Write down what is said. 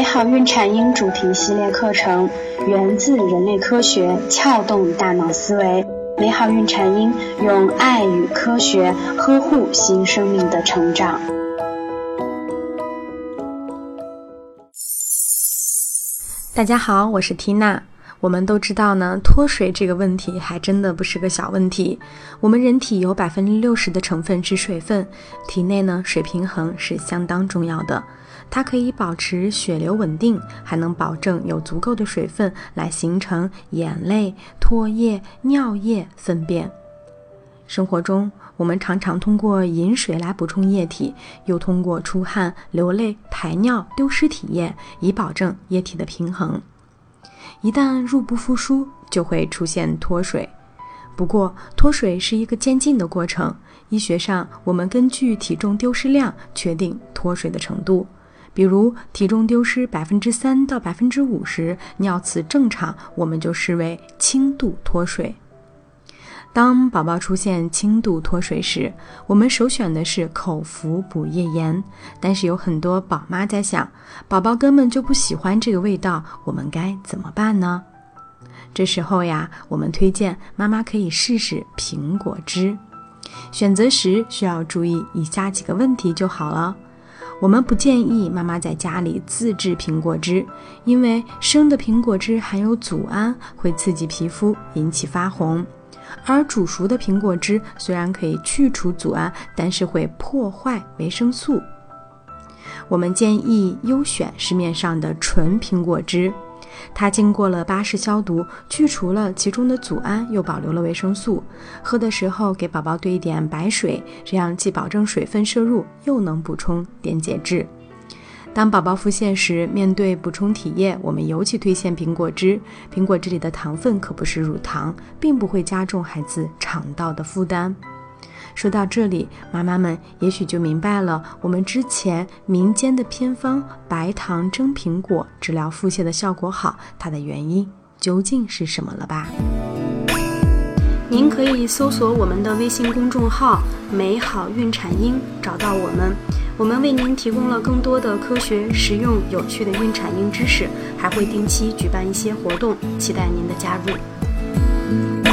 美好孕产婴主题系列课程源自人类科学，撬动大脑思维。美好孕产婴用爱与科学呵护新生命的成长。大家好，我是缇娜。我们都知道呢，脱水这个问题还真的不是个小问题。我们人体有百分之六十的成分是水分，体内呢水平衡是相当重要的。它可以保持血流稳定，还能保证有足够的水分来形成眼泪、唾液、尿液、粪便。生活中，我们常常通过饮水来补充液体，又通过出汗、流泪、排尿丢失体液，以保证液体的平衡。一旦入不敷出，就会出现脱水。不过，脱水是一个渐进的过程。医学上，我们根据体重丢失量确定脱水的程度。比如，体重丢失百分之三到百分之五十，尿次正常，我们就视为轻度脱水。当宝宝出现轻度脱水时，我们首选的是口服补液盐。但是有很多宝妈在想，宝宝根本就不喜欢这个味道，我们该怎么办呢？这时候呀，我们推荐妈妈可以试试苹果汁。选择时需要注意以下几个问题就好了。我们不建议妈妈在家里自制苹果汁，因为生的苹果汁含有组胺，会刺激皮肤，引起发红。而煮熟的苹果汁虽然可以去除组胺，但是会破坏维生素。我们建议优选市面上的纯苹果汁，它经过了巴氏消毒，去除了其中的组胺，又保留了维生素。喝的时候给宝宝兑一点白水，这样既保证水分摄入，又能补充电解质。当宝宝腹泻时，面对补充体液，我们尤其推荐苹果汁。苹果汁里的糖分可不是乳糖，并不会加重孩子肠道的负担。说到这里，妈妈们也许就明白了，我们之前民间的偏方白糖蒸苹果治疗腹泻的效果好，它的原因究竟是什么了吧？您可以搜索我们的微信公众号“美好孕产婴”，找到我们。我们为您提供了更多的科学、实用、有趣的孕产婴知识，还会定期举办一些活动，期待您的加入。